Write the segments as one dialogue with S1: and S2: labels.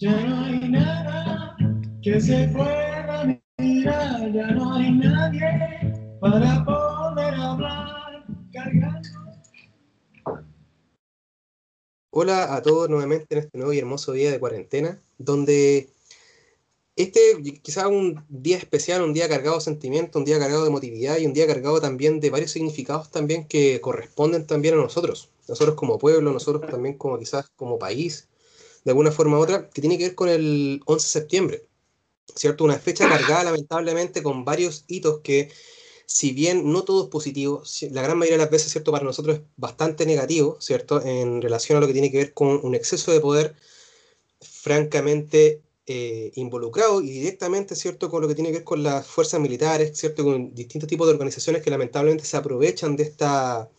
S1: Ya no hay nada que se pueda mirar, ya no hay nadie para poder hablar. Cargando.
S2: Hola a todos nuevamente en este nuevo y hermoso día de cuarentena, donde este quizá un día especial, un día cargado de sentimiento, un día cargado de emotividad y un día cargado también de varios significados también que corresponden también a nosotros, nosotros como pueblo, nosotros también como quizás como país, de alguna forma u otra, que tiene que ver con el 11 de septiembre, ¿cierto? Una fecha cargada lamentablemente con varios hitos que si bien no todo es positivo, la gran mayoría de las veces, ¿cierto? Para nosotros es bastante negativo, ¿cierto? En relación a lo que tiene que ver con un exceso de poder francamente eh, involucrado y directamente, ¿cierto? Con lo que tiene que ver con las fuerzas militares, ¿cierto? Con distintos tipos de organizaciones que lamentablemente se aprovechan de esta,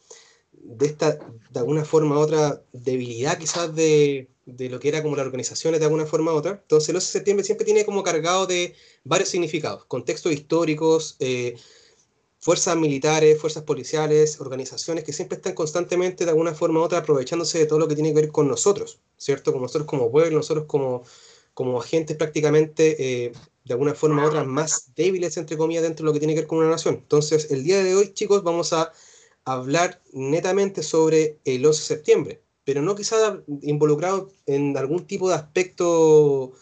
S2: de esta, de alguna forma u otra, debilidad quizás de, de lo que era como las organizaciones de alguna forma u otra. Entonces el 11 de septiembre siempre tiene como cargado de varios significados, contextos históricos, eh, fuerzas militares, fuerzas policiales, organizaciones que siempre están constantemente de alguna forma u otra aprovechándose de todo lo que tiene que ver con nosotros, ¿cierto? Como nosotros como pueblo, nosotros como, como agentes prácticamente eh, de alguna forma u otra más débiles, entre comillas, dentro de lo que tiene que ver con una nación. Entonces, el día de hoy, chicos, vamos a hablar netamente sobre el 11 de septiembre, pero no quizás involucrado en algún tipo de aspecto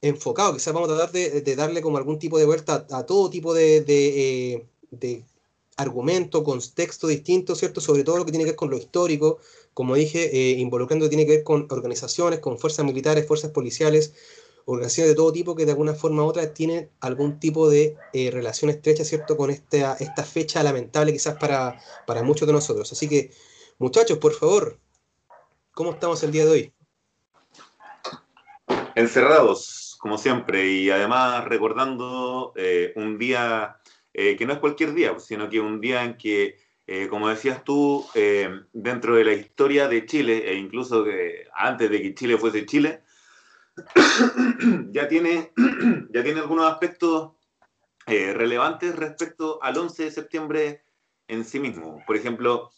S2: enfocado, quizás vamos a tratar de, darle como algún tipo de vuelta a, a todo tipo de, de eh, de argumento, contexto distinto, ¿cierto? Sobre todo lo que tiene que ver con lo histórico, como dije, eh, involucrando tiene que ver con organizaciones, con fuerzas militares, fuerzas policiales, organizaciones de todo tipo que de alguna forma u otra tienen algún tipo de eh, relación estrecha, ¿cierto? Con esta, esta fecha lamentable quizás para, para muchos de nosotros. Así que, muchachos, por favor, ¿cómo estamos el día de hoy?
S3: Encerrados, como siempre, y además recordando eh, un día eh, que no es cualquier día, sino que un día en que, como decías tú, dentro de la historia de Chile, e incluso antes de que Chile fuese Chile, ya, tiene, ya tiene algunos aspectos relevantes respecto al 11 de septiembre en sí mismo. Por ejemplo,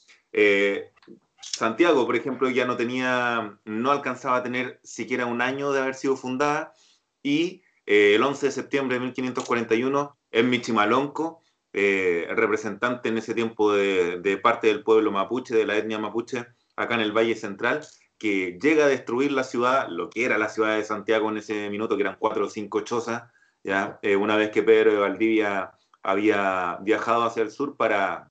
S3: Santiago, por ejemplo, ya no tenía, no alcanzaba a tener siquiera un año de haber sido fundada y el 11 de septiembre de 1541 es Michimalonco, eh, representante en ese tiempo de, parte del pueblo mapuche, de la etnia mapuche, acá en el Valle Central, que llega a destruir la ciudad, lo que era la ciudad de Santiago en ese minuto, que eran cuatro o cinco chozas, ¿ya? Eh, una vez que Pedro de Valdivia había viajado hacia el sur para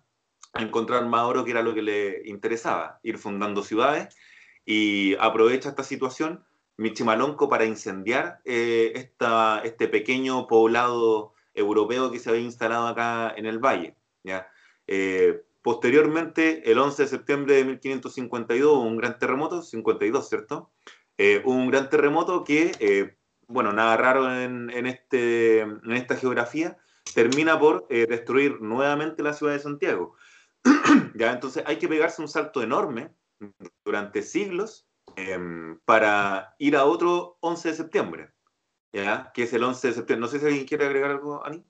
S3: encontrar más oro, que era lo que le interesaba, ir fundando ciudades, y aprovecha esta situación Michimalonco para incendiar eh, esta, este pequeño poblado europeo que se había instalado acá en el valle. ¿ya? Eh, posteriormente, el 11 de septiembre de 1552, hubo un gran terremoto, 52, ¿cierto? Eh, un gran terremoto que, eh, bueno, nada raro este, en esta geografía, termina por destruir nuevamente la ciudad de Santiago. ¿Ya? Entonces hay que pegarse un salto enorme durante siglos em, para ir a otro 11 de septiembre. ¿ya? Que es el 11 de septiembre. No sé si alguien quiere agregar algo, Ani.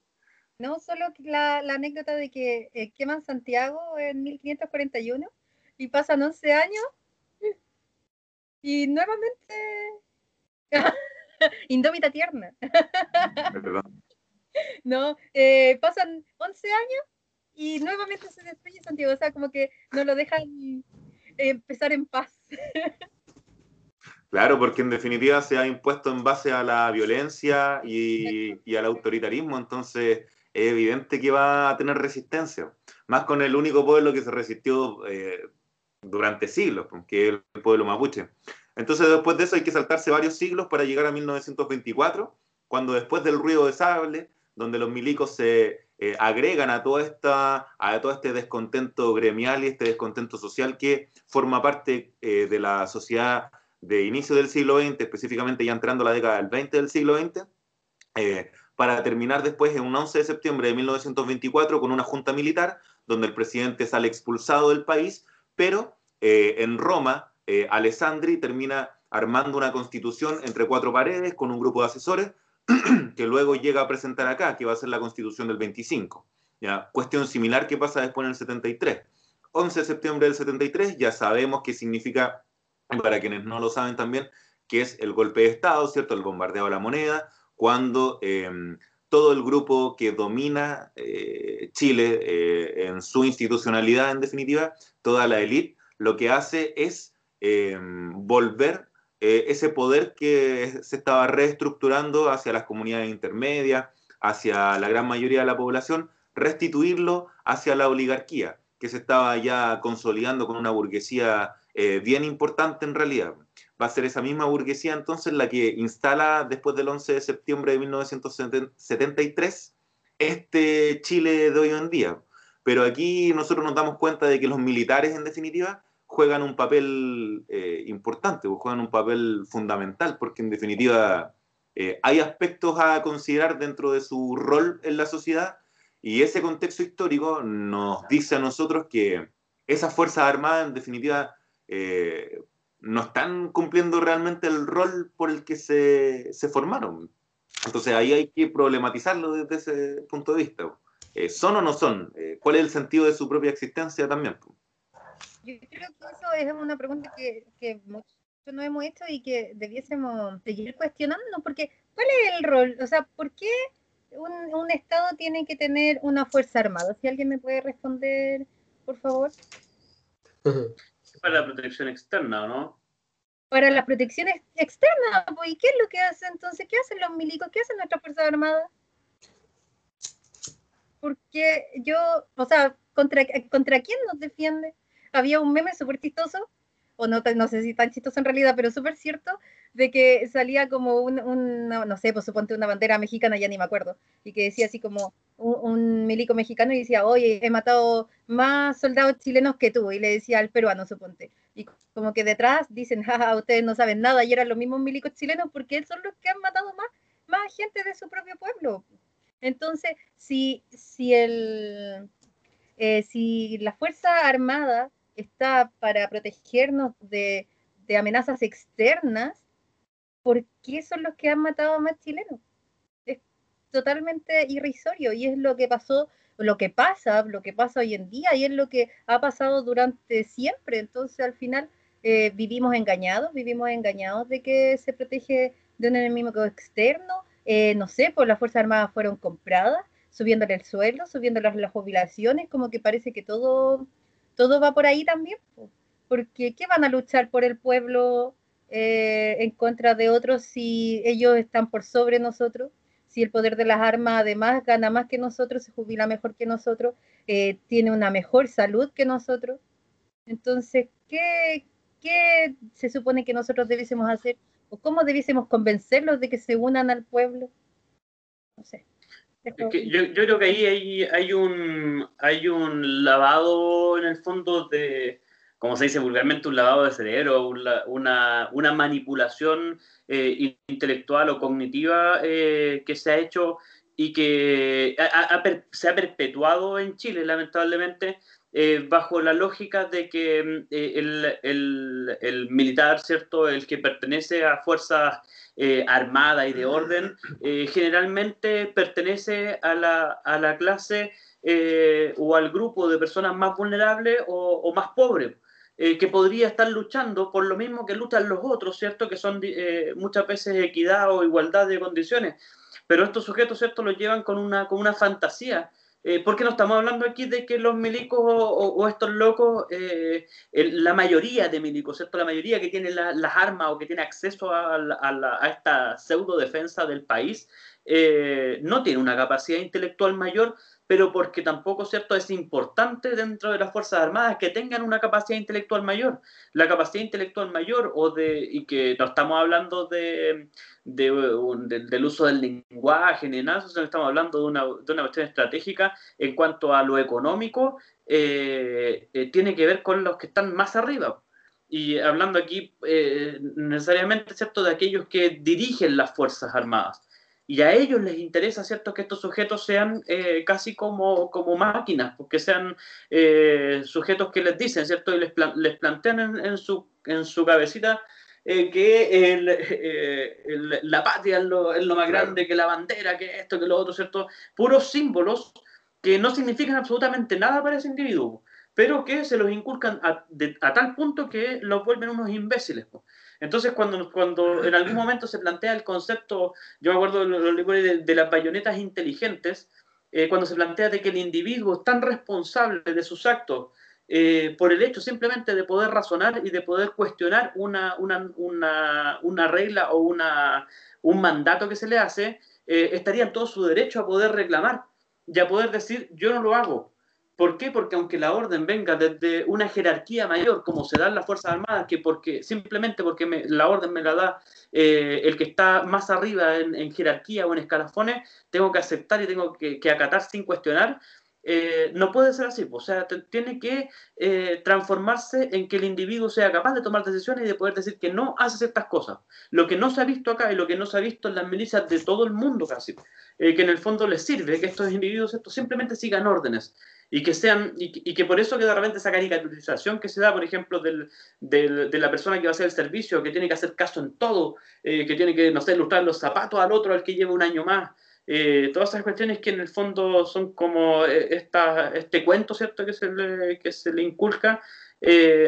S4: No, solo la, la anécdota de que eh, queman Santiago en 1541 y pasan 11 años y nuevamente indómita tierna. no, eh, pasan 11 años y nuevamente se destruye Santiago, o sea, como que no lo dejan eh, empezar en paz.
S3: Claro, porque en definitiva se ha impuesto en base a la violencia y, y, al autoritarismo, entonces es evidente que va a tener resistencia, más con el único pueblo que se resistió eh, durante siglos, que es el pueblo mapuche. Entonces después de eso hay que saltarse varios siglos para llegar a 1924, cuando después del ruido de sable, donde los milicos se eh, agregan a, toda esta, a todo este descontento gremial y este descontento social que forma parte eh, de la sociedad de inicio del siglo XX, específicamente ya entrando la década del 20 del siglo XX, para terminar después en un 11 de septiembre de 1924 con una junta militar donde el presidente sale expulsado del país, pero eh, en Roma, eh, Alessandri termina armando una constitución entre cuatro paredes con un grupo de asesores que luego llega a presentar acá, que va a ser la constitución del 25. ¿ya? Cuestión similar que pasa después en el 73. 11 de septiembre del 73, ya sabemos qué significa para quienes no lo saben también, que es el golpe de Estado, ¿cierto? El bombardeo a la moneda, cuando todo el grupo que domina Chile en su institucionalidad, en definitiva, toda la élite, lo que hace es volver ese poder que se estaba reestructurando hacia las comunidades intermedias, hacia la gran mayoría de la población, restituirlo hacia la oligarquía, que se estaba ya consolidando con una burguesía eh, bien importante en realidad. Va a ser esa misma burguesía entonces la que instala después del 11 de septiembre de 1973 este Chile de hoy en día. Pero aquí nosotros nos damos cuenta de que los militares, en definitiva, juegan un papel eh, importante, juegan un papel fundamental, porque en definitiva eh, hay aspectos a considerar dentro de su rol en la sociedad y ese contexto histórico nos dice a nosotros que esas Fuerzas Armadas en definitiva eh, no están cumpliendo realmente el rol por el que se, se, formaron. Entonces ahí hay que problematizarlo desde ese punto de vista. Eh, ¿Son o no son? ¿Cuál es el sentido de su propia existencia también?
S4: Yo creo que eso es una pregunta que, que no hemos hecho y que debiésemos seguir cuestionando, porque ¿cuál es el rol? O sea, ¿por qué un, un, Estado tiene que tener una fuerza armada? Si alguien me puede responder, por favor.
S5: Para la protección externa, ¿no?
S4: Para la protección externa, pues, ¿y qué es lo que hace entonces? ¿Qué hacen los milicos? ¿Qué hacen nuestras fuerzas armadas? Porque yo, o sea, ¿contra, ¿contra quién nos defiende? Había un meme súper chistoso o no, no sé si tan chistoso en realidad, pero súper cierto, de que salía como un, no sé, pues suponte una bandera mexicana, ya ni me acuerdo, y que decía así como un, milico mexicano y decía, oye, he matado más soldados chilenos que tú, y le decía al peruano, suponte. Y como que detrás dicen, jaja, ustedes no saben nada, y eran los mismos milicos chilenos porque son los que han matado más, más gente de su propio pueblo. Entonces, si, si, el, eh, si la Fuerza Armada está para protegernos de, amenazas externas, ¿por qué son los que han matado a más chilenos? Es totalmente irrisorio y es lo que pasó, lo que pasa, lo que pasa hoy en día y es lo que ha pasado durante siempre. Entonces al final eh, vivimos engañados, vivimos engañados de que se protege de un enemigo externo. Eh, no sé, pues las Fuerzas Armadas fueron compradas, subiéndole el sueldo, subiendo las jubilaciones, como que parece que todo todo va por ahí también, porque ¿qué van a luchar por el pueblo eh, en contra de otros si ellos están por sobre nosotros? Si el poder de las armas además gana más que nosotros, se jubila mejor que nosotros, eh, tiene una mejor salud que nosotros. Entonces, ¿qué, ¿qué se supone que nosotros debiésemos hacer? ¿O cómo debiésemos convencerlos de que se unan al pueblo? No sé
S5: yo, yo, creo que ahí hay, hay, un, hay un lavado en el fondo de, como se dice vulgarmente, un lavado de cerebro, una, una manipulación eh, intelectual o cognitiva eh, que se ha hecho y que se ha perpetuado en Chile, lamentablemente, eh, bajo la lógica de que el, el, militar, ¿cierto? El que pertenece a fuerzas armadas y de orden, generalmente pertenece a la, a la clase o al grupo de personas más vulnerables o, o más pobres. Que podría estar luchando por lo mismo que luchan los otros, ¿cierto? Que son muchas veces equidad o igualdad de condiciones. Pero estos sujetos, ¿cierto? Los llevan con una, con una fantasía eh, porque no estamos hablando aquí de que los milicos o, estos locos, eh, la mayoría de milicos, ¿cierto? La mayoría que tiene las armas o que tiene acceso a, a, esta pseudo defensa del país, eh, no tiene una capacidad intelectual mayor pero porque tampoco, ¿cierto?, es importante dentro de las Fuerzas Armadas que tengan una capacidad intelectual mayor. La capacidad intelectual mayor, o de, y que no estamos hablando de, del uso del lenguaje ni nada, sino estamos hablando de una, de una cuestión estratégica en cuanto a lo económico, eh, eh, tiene que ver con los que están más arriba. Y hablando aquí necesariamente, ¿cierto?, de aquellos que dirigen las Fuerzas Armadas y a ellos les interesa, ¿cierto?, que estos sujetos sean eh, casi como, como máquinas, porque sean eh, sujetos que les dicen, ¿cierto?, y les, les plantean en, su, en su cabecita eh, que la patria es lo, es lo más grande, que la bandera, que esto, que lo otro, ¿cierto? Puros símbolos que no significan absolutamente nada para ese individuo, pero que se los inculcan a, a tal punto que los vuelven unos imbéciles. Entonces, cuando, cuando en algún momento se plantea el concepto, yo me acuerdo de, de, las bayonetas inteligentes, eh, cuando se plantea de que el individuo es tan responsable de sus actos eh, por el hecho simplemente de poder razonar y de poder cuestionar una, una, una, una regla o una, un mandato que se le hace, eh, estaría en todo su derecho a poder reclamar y a poder decir, yo no lo hago. ¿Por qué? Porque aunque la orden venga desde una jerarquía mayor, como se da en las Fuerzas Armadas, que porque simplemente porque la orden me la da eh, el que está más arriba en, jerarquía o en escalafones, tengo que aceptar y tengo que, acatar sin cuestionar, eh, no puede ser así. O sea, tiene que eh, transformarse en que el individuo sea capaz de tomar decisiones y de poder decir que no hace ciertas cosas. Lo que no se ha visto acá y lo que no se ha visto en las milicias de todo el mundo casi, que en el fondo les sirve que estos individuos estos simplemente sigan órdenes y que sean y, que por eso que de repente esa caricaturización que se da, por ejemplo, del, del, de la persona que va a hacer el servicio, que tiene que hacer caso en todo, eh, que tiene que, no sé, ilustrar los zapatos al otro, al que lleva un año más, eh, todas esas cuestiones que en el fondo son como eh, esta, este cuento, ¿cierto?, que se le, que se le inculca,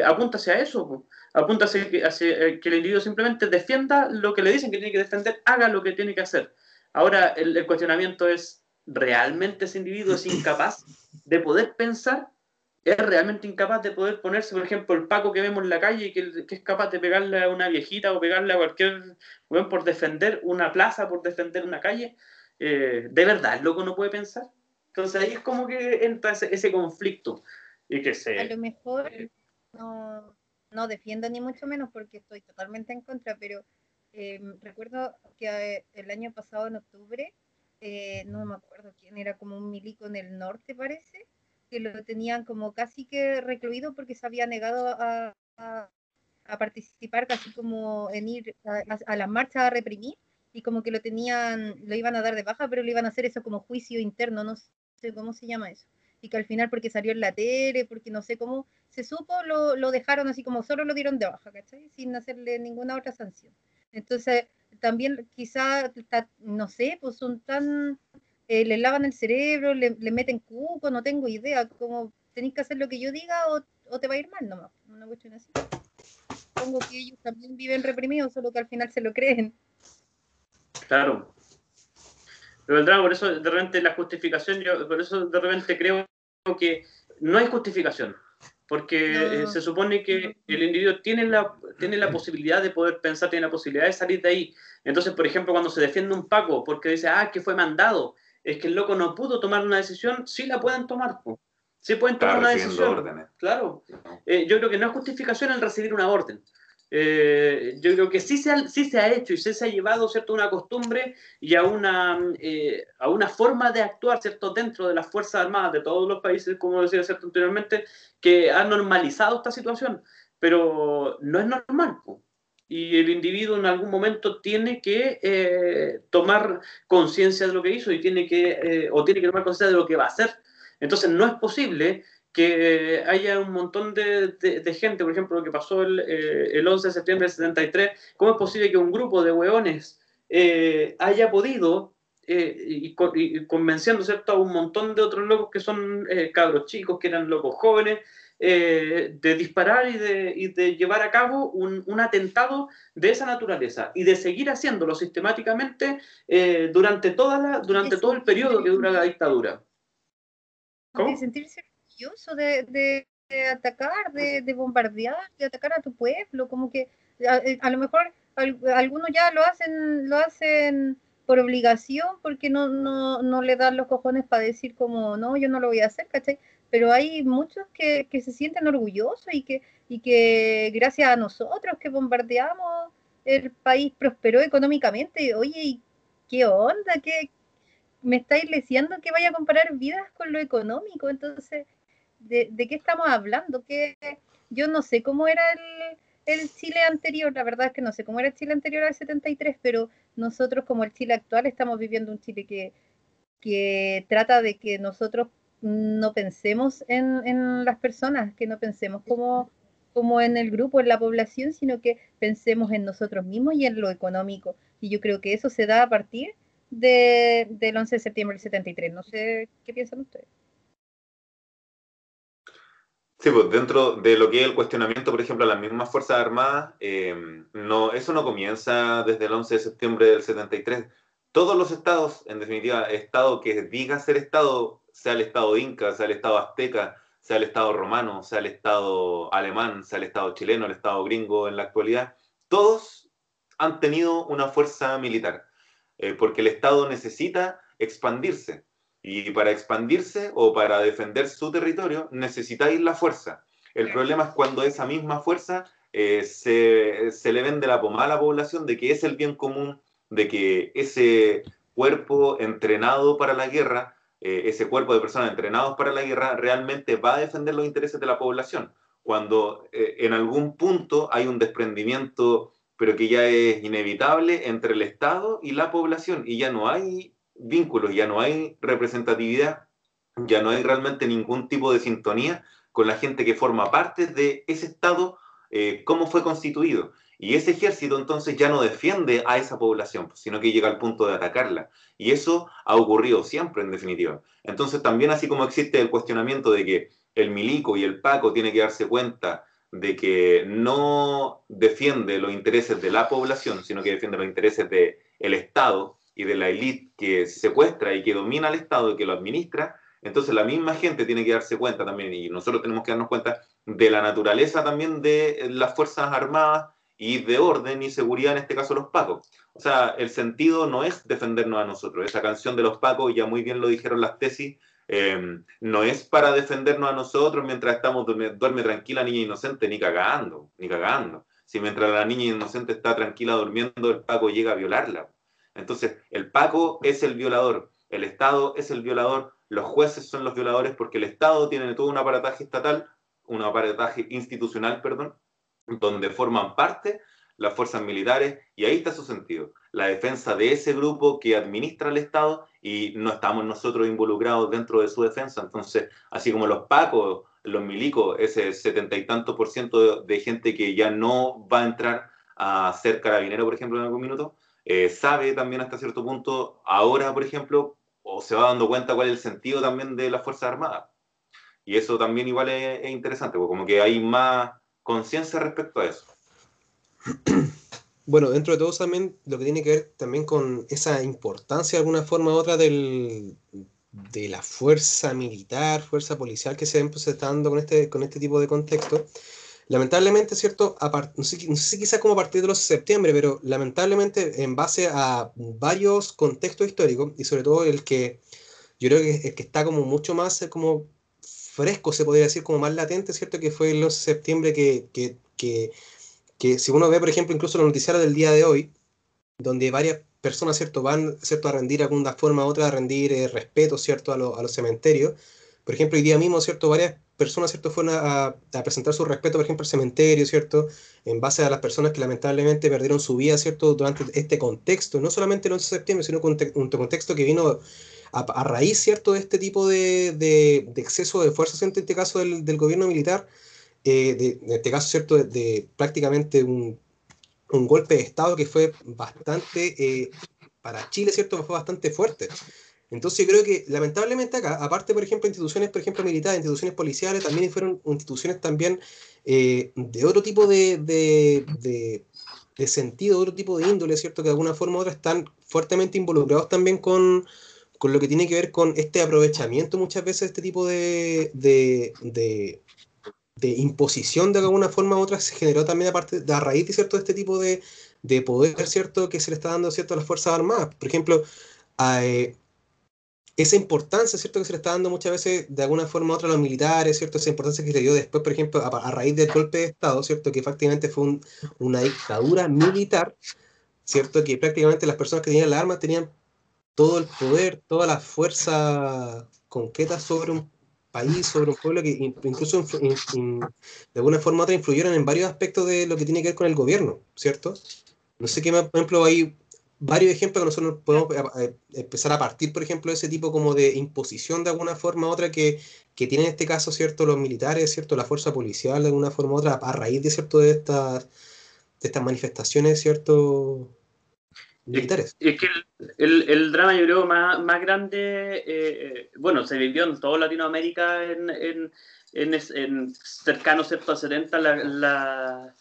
S5: apunta hacia eso, apunta hacia, hacia, que el individuo simplemente defienda lo que le dicen que tiene que defender, haga lo que tiene que hacer. Ahora, el, el cuestionamiento es, ¿realmente ese individuo es incapaz de poder pensar, es realmente incapaz de poder ponerse, por ejemplo, el Paco que vemos en la calle y que, es capaz de pegarle a una viejita o pegarle a cualquier bueno, por defender una plaza, por defender una calle. Eh, ¿De verdad el loco no puede pensar? Entonces ahí es como que entra ese, conflicto. Y que se...
S4: A lo mejor no, no, defiendo ni mucho menos porque estoy totalmente en contra, pero eh, recuerdo que eh, el año pasado, en octubre, eh, no me acuerdo quién era, como un milico en el norte parece, que lo tenían como casi que recluido porque se había negado a, a, participar, casi como en ir a, la marcha a reprimir, y como que lo tenían, lo iban a dar de baja, pero le iban a hacer eso como juicio interno, no sé cómo se llama eso. Y que al final, porque salió en la tele, porque no sé cómo se supo, lo, lo dejaron así como solo lo dieron de baja, ¿cachai? Sin hacerle ninguna otra sanción. Entonces, también quizá, no sé, pues son tan, eh, le lavan el cerebro, le, meten cuco, no tengo idea, como tenéis que hacer lo que yo diga o, te va a ir mal nomás, una cuestión así. Supongo que ellos también viven reprimidos, solo que al final se lo creen.
S5: Claro. Pero por eso de repente la justificación, yo por eso de repente creo que no hay justificación porque eh, se supone que el individuo tiene la, tiene la posibilidad de poder pensar, tiene la posibilidad de salir de ahí. Entonces, por ejemplo, cuando se defiende un Paco porque dice, ah, que fue mandado, es que el loco no pudo tomar una decisión, sí la pueden tomar. Sí pueden tomar una decisión. Claro. Eh, yo creo que no es justificación el recibir una orden. Eh, yo creo que sí se, ha, sí se ha hecho y sí se ha llevado ¿cierto? una costumbre y a una, eh, a una forma de actuar ¿cierto? dentro de las Fuerzas Armadas de todos los países, como decía ¿cierto? anteriormente, que ha normalizado esta situación, pero no es normal. Y el individuo en algún momento tiene que eh, tomar conciencia de lo que hizo y tiene que, o tiene que tomar conciencia de lo que va a hacer. Entonces no es posible que haya un montón de, gente, por ejemplo, lo que pasó el, eh, el, 11 de septiembre del 73, ¿cómo es posible que un grupo de hueones eh, haya podido, eh, y, convenciendo ¿cierto? a un montón de otros locos que son cabros chicos, que eran locos jóvenes, de disparar y de, y de, llevar a cabo un, un, atentado de esa naturaleza y de seguir haciéndolo sistemáticamente durante, toda la, durante todo el periodo que dura la dictadura?
S4: ¿Cómo? sentirse de, atacar, de, bombardear, de atacar a tu pueblo, como que a, eh, lo mejor algunos ya lo hacen, lo hacen por obligación, porque no, no, no le dan los cojones para decir como, no, yo no lo voy a hacer, ¿cachai? Pero hay muchos que, que se sienten orgullosos y que, y que gracias a nosotros que bombardeamos, el país prosperó económicamente. Oye, ¿qué onda? ¿Qué, me estáis diciendo que vaya a comparar vidas con lo económico? Entonces, de, qué estamos hablando, que yo no sé cómo era el, Chile anterior, la verdad es que no sé cómo era el Chile anterior al 73, pero nosotros como el Chile actual estamos viviendo un Chile que, que trata de que nosotros no pensemos en, las personas, que no pensemos como, como en el grupo, en la población, sino que pensemos en nosotros mismos y en lo económico. Y yo creo que eso se da a partir de, del 11 de septiembre del 73. No sé qué piensan ustedes.
S3: Sí, pues dentro de lo que es el cuestionamiento, por ejemplo, a las mismas Fuerzas Armadas, eh, no, eso no comienza desde el 11 de septiembre del 73. Todos los estados, en definitiva, estado que diga ser estado, sea el estado inca, sea el estado azteca, sea el estado romano, sea el estado alemán, sea el estado chileno, el estado gringo en la actualidad, todos han tenido una fuerza militar, eh, porque el estado necesita expandirse y para expandirse o para defender su territorio necesitáis la fuerza. El problema es cuando esa misma fuerza eh, se, se, le vende la pomada a la población de que es el bien común, de que ese cuerpo entrenado para la guerra, eh, ese cuerpo de personas entrenados para la guerra, realmente va a defender los intereses de la población. Cuando eh, en algún punto hay un desprendimiento, pero que ya es inevitable entre el Estado y la población, y ya no hay vínculos, ya no hay representatividad, ya no hay realmente ningún tipo de sintonía con la gente que forma parte de ese Estado, eh, cómo fue constituido. Y ese ejército entonces ya no defiende a esa población, sino que llega al punto de atacarla. Y eso ha ocurrido siempre, en definitiva. Entonces también así como existe el cuestionamiento de que el milico y el paco tiene que darse cuenta de que no defiende los intereses de la población, sino que defiende los intereses del el Estado, y de la élite que secuestra y que domina al Estado y que lo administra, entonces la misma gente tiene que darse cuenta también, y nosotros tenemos que darnos cuenta de la naturaleza también de las Fuerzas Armadas y de orden y seguridad, en este caso los pacos. O sea, el sentido no es defendernos a nosotros. Esa canción de los pacos, ya muy bien lo dijeron las tesis, eh, no es para defendernos a nosotros mientras estamos, duerme, duerme tranquila niña inocente, ni cagando, ni cagando. Si mientras la niña inocente está tranquila durmiendo, el paco llega a violarla. Entonces, el Paco es el violador, el Estado es el violador, los jueces son los violadores porque el Estado tiene todo un aparataje estatal, un aparataje institucional, perdón, donde forman parte las fuerzas militares y ahí está su sentido, la defensa de ese grupo que administra el Estado y no estamos nosotros involucrados dentro de su defensa. Entonces, así como los pacos, los milicos, ese setenta y tantos por ciento de, de gente que ya no va a entrar a ser carabinero, por ejemplo, en algún minuto, eh, sabe también hasta cierto punto, ahora, por ejemplo, o se va dando cuenta cuál es el sentido también de las Fuerzas Armadas. Y eso también igual es, es interesante, porque como que hay más conciencia respecto a eso.
S2: Bueno, dentro de todo también lo que tiene que ver también con esa importancia de alguna forma u otra del, de la fuerza militar, fuerza policial que se, se está dando con este, con este tipo de contexto, lamentablemente, ¿cierto? no, sé, no quizás como a partir de los septiembre, pero lamentablemente en base a varios contextos históricos y sobre todo el que yo creo que el que está como mucho más eh, como fresco, se podría decir, como más latente, ¿cierto? Que fue el 11 de septiembre que, que, que, si uno ve, por ejemplo, incluso los noticiarios del día de hoy, donde varias personas, ¿cierto? Van, ¿cierto? A rendir alguna forma u otra, a rendir eh, respeto, ¿cierto? A, lo, a los cementerios. Por ejemplo, hoy día mismo, ¿cierto? Varias personas, ¿cierto? Fueron a, a, presentar su respeto, por ejemplo, al cementerio, ¿cierto? En base a las personas que lamentablemente perdieron su vida, ¿cierto? Durante este contexto, no solamente el 11 de septiembre, sino un contexto que vino a, raíz, ¿cierto? De este tipo de, de, exceso de fuerzas, en este caso del, del gobierno militar, eh, de, en este caso, ¿cierto? De, de prácticamente un, un, golpe de Estado que fue bastante, eh, para Chile, ¿cierto? Fue bastante fuerte. Entonces yo creo que lamentablemente acá, aparte por ejemplo instituciones, por ejemplo militares, instituciones policiales, también fueron instituciones también eh, de otro tipo de, de, de, sentido, otro tipo de índole, ¿cierto? Que de alguna forma u otra están fuertemente involucrados también con, con lo que tiene que ver con este aprovechamiento muchas veces de este tipo de, de, de, imposición de alguna forma u otra se generó también aparte de a raíz cierto de este tipo de, de poder, ¿cierto? Que se le está dando, ¿cierto? A las Fuerzas Armadas. Por ejemplo, a, eh, esa importancia, ¿cierto? Que se le está dando muchas veces de alguna forma u otra a los militares, ¿cierto? Esa importancia que se dio después, por ejemplo, a, raíz del golpe de Estado, ¿cierto? Que prácticamente fue un, una dictadura militar, ¿cierto? Que prácticamente las personas que tenían la arma tenían todo el poder, toda la fuerza concreta sobre un país, sobre un pueblo que incluso in, in, de alguna forma u otra influyeron en varios aspectos de lo que tiene que ver con el gobierno, ¿cierto? No sé qué por ejemplo, hay varios ejemplos que nosotros podemos eh, eh, empezar a partir, por ejemplo, de ese tipo como de imposición de alguna forma u otra que, que tienen en este caso, ¿cierto? Los militares, ¿cierto? La fuerza policial de alguna forma u otra a raíz de, ¿cierto? De estas, de estas manifestaciones, ¿cierto? Militares.
S5: Es, es que el, el, el, drama, yo creo, más, más grande, eh, bueno, se vivió en toda Latinoamérica en, en, en, en cercano ¿cierto? a 70 la,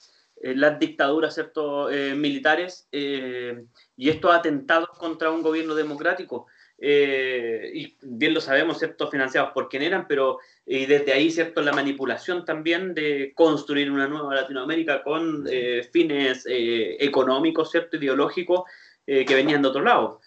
S5: eh, las dictaduras ¿cierto? Eh, militares eh, y estos atentados contra un gobierno democrático. y bien lo sabemos, ¿cierto? financiados por quien eran, pero y desde ahí ¿cierto? la manipulación también de construir una nueva Latinoamérica con fines económicos, ¿cierto? ideológicos que venían de otro lado.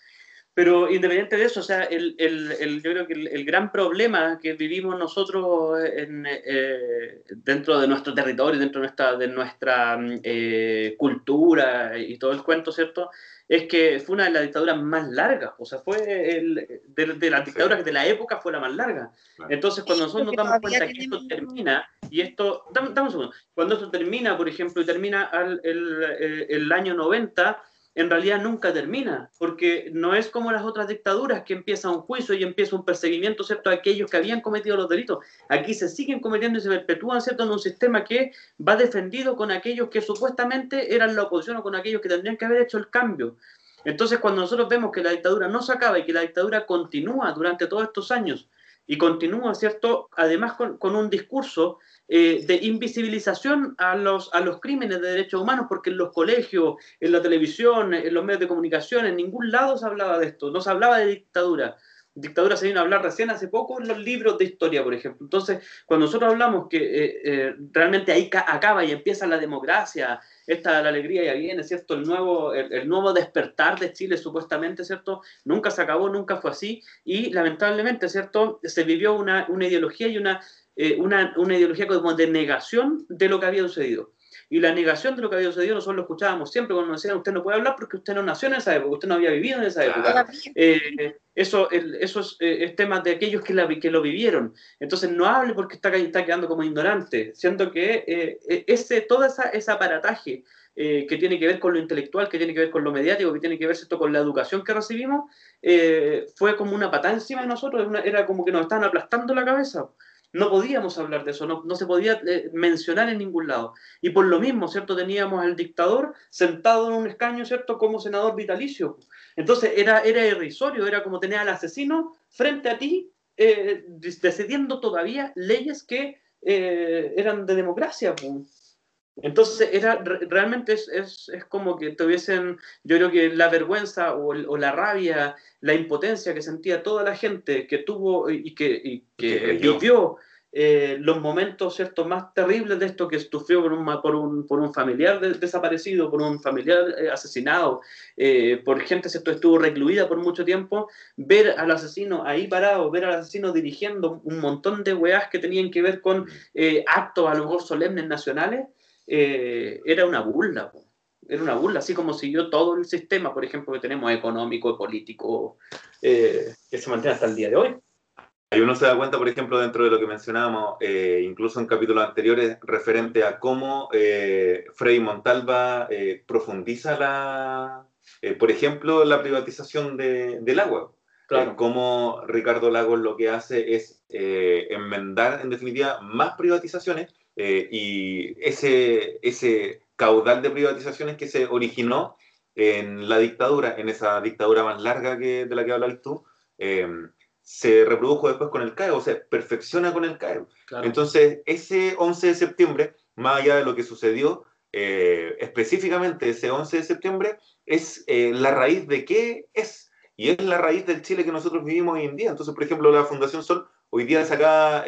S5: Pero independiente de eso, o sea, el, el, yo creo que el, gran problema que vivimos nosotros en, eh, dentro de nuestro territorio, dentro de nuestra, de nuestra eh, cultura y todo el cuento, ¿cierto? Es que fue una de las dictaduras más largas, o sea, fue el, de, de las dictaduras de la época fue la más larga. Entonces, cuando nosotros nos damos cuenta que esto termina, y esto, dame, un segundo, cuando esto termina, por ejemplo, y termina al, el, el, el año 90, en realidad nunca termina, porque no es como las otras dictaduras que empieza un juicio y empieza un perseguimiento, ¿cierto?, aquellos que habían cometido los delitos. Aquí se siguen cometiendo y se perpetúan, ¿cierto?, en un sistema que va defendido con aquellos que supuestamente eran la oposición o con aquellos que tendrían que haber hecho el cambio. Entonces, cuando nosotros vemos que la dictadura no se acaba y que la dictadura continúa durante todos estos años y continúa, ¿cierto?, además con, con un discurso eh, de invisibilización a los, a los crímenes de derechos humanos, porque en los colegios, en la televisión, en los medios de comunicación, en ningún lado se hablaba de esto, no se hablaba de dictadura. Dictadura se vino a hablar recién hace poco en los libros de historia, por ejemplo. Entonces, cuando nosotros hablamos que eh, eh, realmente ahí acaba y empieza la democracia, esta la alegría ya viene, ¿cierto? El nuevo, el, nuevo despertar de Chile, supuestamente, ¿cierto? Nunca se acabó, nunca fue así, y lamentablemente, ¿cierto? Se vivió una, una ideología y una eh, una, una, ideología como de negación de lo que había sucedido. Y la negación de lo que había sucedido nosotros lo escuchábamos siempre cuando nos decían usted no puede hablar porque usted no nació en esa época, usted no había vivido en esa época. Eh, eso eso eh, es, tema de aquellos que, la, que lo vivieron. Entonces no hable porque está, está quedando como ignorante, siendo que ese, todo esa, ese aparataje que tiene que ver con lo intelectual, que tiene que ver con lo mediático, que tiene que ver esto con la educación que recibimos, fue como una patada encima de nosotros, era como que nos estaban aplastando la cabeza. No podíamos hablar de eso, no, se podía eh, mencionar en ningún lado. Y por lo mismo, ¿cierto? Teníamos al dictador sentado en un escaño, ¿cierto? Como senador vitalicio. Entonces era, era irrisorio, era como tener al asesino frente a ti, eh, decidiendo todavía leyes que eh, eran de democracia. Entonces, era, realmente es, es, es, como que tuviesen, yo creo que la vergüenza o, o, la rabia, la impotencia que sentía toda la gente que tuvo y que, y que vivió. eh, los momentos ¿cierto? más terribles de esto que sufrió por un, por un, por un familiar desaparecido, por un familiar eh, asesinado, eh, por gente que estuvo recluida por mucho tiempo, ver al asesino ahí parado, ver al asesino dirigiendo un montón de weas que tenían que ver con actos a lo mejor solemnes nacionales, eh, era una burla, era una burla, así como siguió todo el sistema, por ejemplo, que tenemos económico, político, eh, que se mantiene hasta el día de hoy.
S3: Y uno se da cuenta, por ejemplo, dentro de lo que mencionábamos, eh, incluso en capítulos anteriores, referente a cómo Frei Montalva profundiza la, por ejemplo, la privatización de, del agua. Claro. cómo Ricardo Lagos lo que hace es enmendar, en definitiva, más privatizaciones eh, y ese, ese caudal de privatizaciones que se originó en la dictadura, en esa dictadura más larga que, de la que hablas tú, eh, se reprodujo después con el CAE, o sea, perfecciona con el CAE. Entonces, ese 11 de septiembre, más allá de lo que sucedió, eh, específicamente ese 11 de septiembre, es la raíz de qué es. Y es la raíz del Chile que nosotros vivimos hoy en día. Entonces, por ejemplo, la Fundación Sol hoy día saca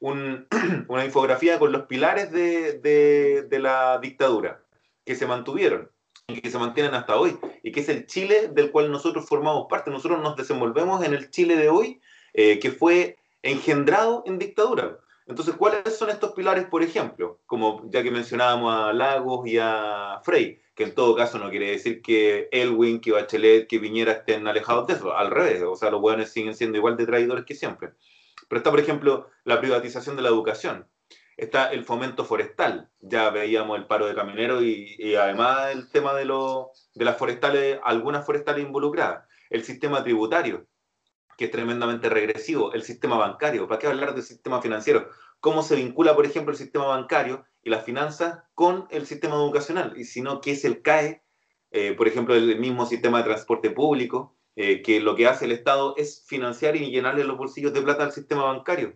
S3: una infografía con los pilares de, la dictadura que se mantuvieron y que se mantienen hasta hoy, y que es el Chile del cual nosotros formamos parte. Nosotros nos desenvolvemos en el Chile de hoy, eh, que fue engendrado en dictadura. Entonces, ¿cuáles son estos pilares, por ejemplo? Como ya que mencionábamos a Lagos y a Frey, que en todo caso no quiere decir que Elwin, que Bachelet, que Viñera estén alejados de eso, al revés, o sea, los buenos siguen siendo igual de traidores que siempre. Pero está, por ejemplo, la privatización de la educación. Está el fomento forestal. Ya veíamos el paro de camineros y, además el tema de, de las forestales, algunas forestales involucradas. El sistema tributario, que es tremendamente regresivo. El sistema bancario. ¿Para qué hablar del sistema financiero? ¿Cómo se vincula, por ejemplo, el sistema bancario y las finanzas con el sistema educacional? Y si no, ¿qué es el CAE? Eh, por ejemplo, el mismo sistema de transporte público, eh, que lo que hace el Estado es financiar y llenarle los bolsillos de plata al sistema bancario.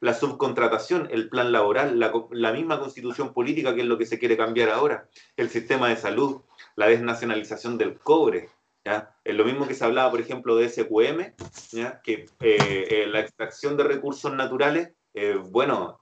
S3: la subcontratación, el plan laboral, la, misma constitución política, que es lo que se quiere cambiar ahora, el sistema de salud, la desnacionalización del cobre, ¿ya? Es lo mismo que se hablaba, por ejemplo, de SQM, ¿ya? que eh, eh, la extracción de recursos naturales, bueno,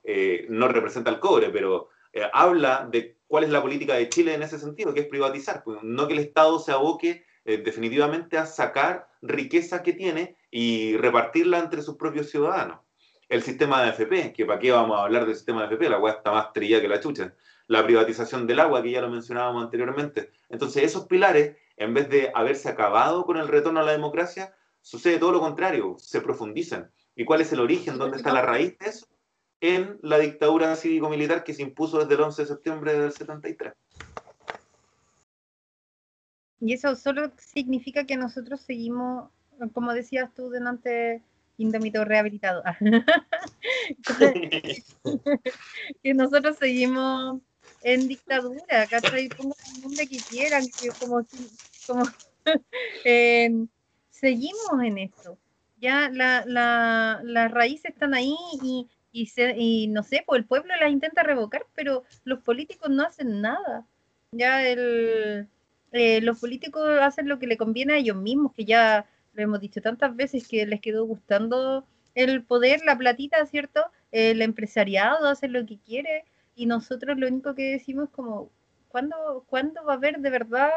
S3: no representa el cobre, pero habla de cuál es la política de Chile en ese sentido, que es privatizar, pues, no que el Estado se aboque eh, definitivamente a sacar riqueza que tiene y repartirla entre sus propios ciudadanos. El sistema de AFP, que para qué vamos a hablar del sistema de AFP, la weá está más trilla que la chucha. La privatización del agua, que ya lo mencionábamos anteriormente. Entonces, esos pilares, en vez de haberse acabado con el retorno a la democracia, sucede todo lo contrario, se profundizan. ¿Y cuál es el origen? ¿Dónde está la raíz de eso? En la dictadura cívico-militar que se impuso desde el 11 de septiembre del 73.
S4: Y eso solo significa que nosotros seguimos, como decías tú delante, Indómito rehabilitado. que nosotros seguimos en dictadura, ¿cachai? Pongan el nombre que quieran, que como, como eh, seguimos en esto. Ya la, la, las raíces están ahí y, y, se, y no sé, pues el pueblo las intenta revocar, pero los políticos no hacen nada. Ya el, eh, los políticos hacen lo que le conviene a ellos mismos, que ya lo hemos dicho tantas veces que les quedó gustando el poder, la platita, ¿cierto? El empresariado hace lo que quiere y nosotros lo único que decimos es como, ¿cuándo, ¿cuándo va a haber de verdad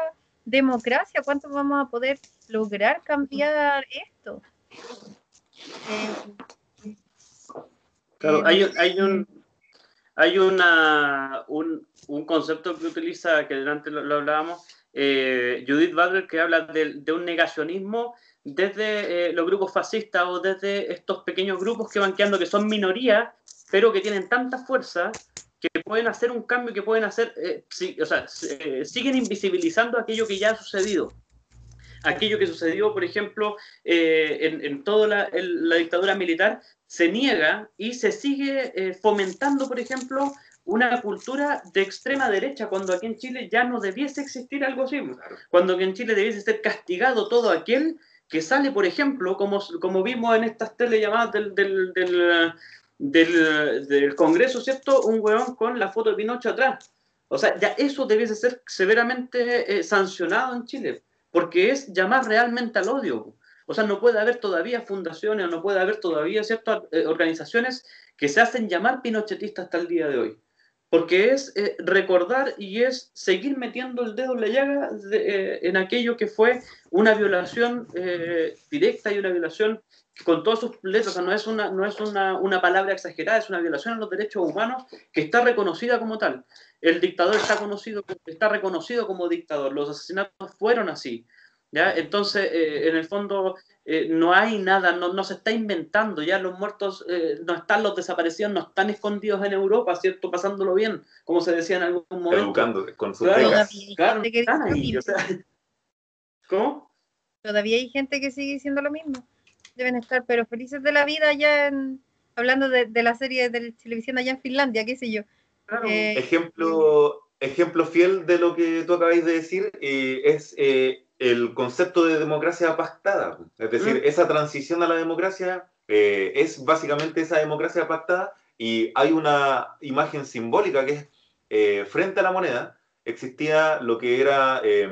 S4: democracia? ¿Cuánto vamos a poder lograr cambiar esto? Eh,
S5: Claro,
S4: eh,
S5: hay, hay un hay una, un, un concepto que utiliza, que delante lo, lo hablábamos, eh, Judith Butler, que habla de, un negacionismo desde eh, los grupos fascistas o desde estos pequeños grupos que van quedando, que son minorías, pero que tienen tanta fuerza que pueden hacer un cambio, que pueden hacer, eh, o sea, siguen invisibilizando aquello que ya ha sucedido. Aquello que sucedió, por ejemplo, en, toda la, dictadura militar, se niega y se sigue fomentando, por ejemplo, una cultura de extrema derecha, cuando aquí en Chile ya no debiese existir algo así. Cuando aquí en Chile debiese ser castigado todo aquel que sale, por ejemplo, como, como vimos en estas telellamadas del, del, del, del, del Congreso, ¿cierto? Un hueón con la foto de Pinocho atrás. O sea, ya eso debiese ser severamente eh, sancionado en Chile, porque es llamar realmente al odio. O sea, no puede haber todavía fundaciones, no puede haber todavía ciertas eh, organizaciones que se hacen llamar pinochetistas hasta el día de hoy. Porque es eh, recordar y es seguir metiendo el dedo en la llaga eh, en aquello que fue una violación eh, directa y una violación con todas sus letras, no es, una, no es una, una palabra exagerada, es una violación a los derechos humanos que está reconocida como tal. El dictador está, conocido, está reconocido como dictador, los asesinatos fueron así. ¿Ya? Entonces, eh, en el fondo, eh, no hay nada, no, no, se está inventando, ya los muertos eh, no están, los desaparecidos no están escondidos en Europa, ¿cierto? Pasándolo bien, como se decía en algún momento.
S3: Educando con sus
S5: Claro,
S3: becas.
S4: Todavía hay
S5: Claro,
S4: gente que
S5: están ahí, o sea, ¿Cómo?
S4: Todavía hay gente que sigue diciendo lo mismo. Deben estar, pero felices de la vida ya en, hablando de, de la serie de televisión allá en Finlandia, qué sé yo.
S5: Claro.
S4: Eh,
S3: Ejemplo, ejemplo fiel de lo que tú acabáis de decir eh, es eh, el concepto de democracia pactada. Es decir,
S5: Mm.
S3: esa transición a la democracia eh, es básicamente esa democracia pactada y hay una imagen simbólica que es eh, frente a la moneda existía lo que era eh,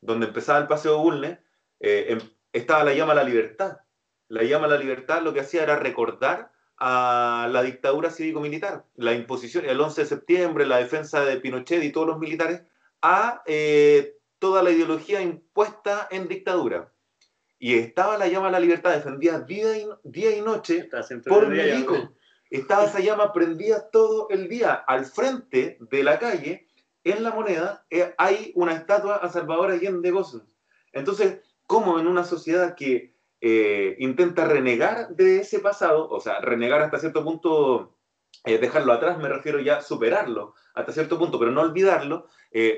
S3: donde empezaba el paseo Bulnes, eh, em- estaba la llama a la libertad. La llama a la libertad lo que hacía era recordar a la dictadura cívico-militar, la imposición, el 11 de septiembre, la defensa de Pinochet y todos los militares, a eh, toda la ideología impuesta en dictadura. Y estaba la llama a la libertad, defendida día y, día y noche por Milico. Estaba esa llama prendida todo el día. Al frente de la calle, en la moneda, eh, hay una estatua a Salvador Allende Gossens. Entonces, ¿cómo en una sociedad que eh, intenta renegar de ese pasado, o sea, renegar hasta cierto punto, eh, dejarlo atrás, me refiero ya a superarlo hasta cierto punto, pero no olvidarlo, eh,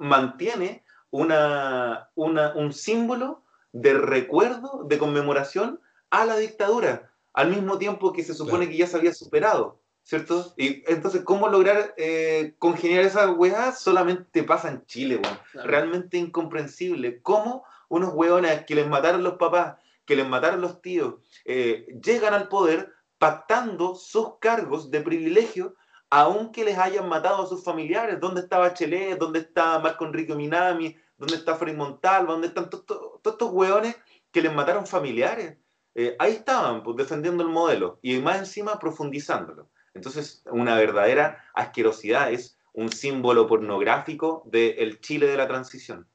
S3: mantiene una, una, un símbolo de recuerdo, de conmemoración a la dictadura, al mismo tiempo que se supone
S2: Claro.
S3: que ya se había superado, ¿cierto? Y entonces, ¿cómo lograr eh, congeniar esa weá? Solamente pasa en Chile, weón.
S5: Claro.
S3: Realmente incomprensible. ¿Cómo unos weones que les mataron los papás, que les mataron los tíos, eh, llegan al poder, pactando sus cargos de privilegio aunque les hayan matado a sus familiares. ¿Dónde está Bachelet? ¿Dónde está Marco Enrique Minami? ¿Dónde está Frei Montalva? ¿Dónde están todos estos hueones que les mataron familiares? Eh, ahí estaban, pues, defendiendo el modelo y más encima profundizándolo. Entonces, una verdadera asquerosidad es un símbolo pornográfico del Chile de la transición.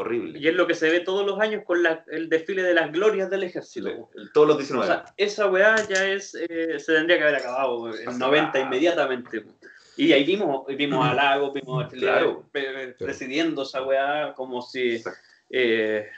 S3: Horrible.
S5: Y es lo que se ve todos los años con la- el desfile de las glorias del ejército.
S3: Todos los
S5: O
S3: 19.
S5: sea, esa weá ya es, eh, se tendría que haber acabado en
S3: Hace
S5: 90
S3: rato.
S5: inmediatamente. Y ahí vimos, vimos a Lago, vimos a
S3: Claro.
S5: pre- presidiendo esa weá como si, eh,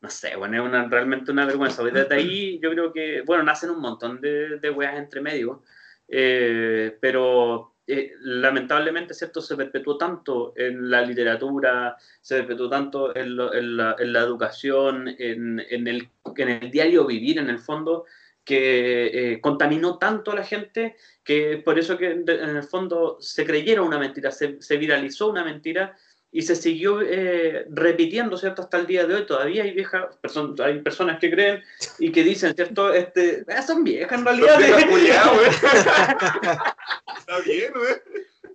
S5: no sé, bueno, es una, realmente una vergüenza. Desde ahí yo creo que, bueno, nacen un montón de, de weas entre medio, eh, pero eh, lamentablemente, ¿cierto? Se perpetuó tanto en la literatura, se perpetuó tanto en, lo- en la, en la educación, en, el, en el diario vivir, en el fondo, que eh, contaminó tanto a la gente que por eso que en el fondo se creyera una mentira, se, se viralizó una mentira y se siguió eh, repitiendo, ¿cierto? Hasta el día de hoy todavía hay viejas, person- hay personas que creen y que dicen, ¿cierto? Este, "Ah, son viejas en realidad.
S3: Está bien, güey.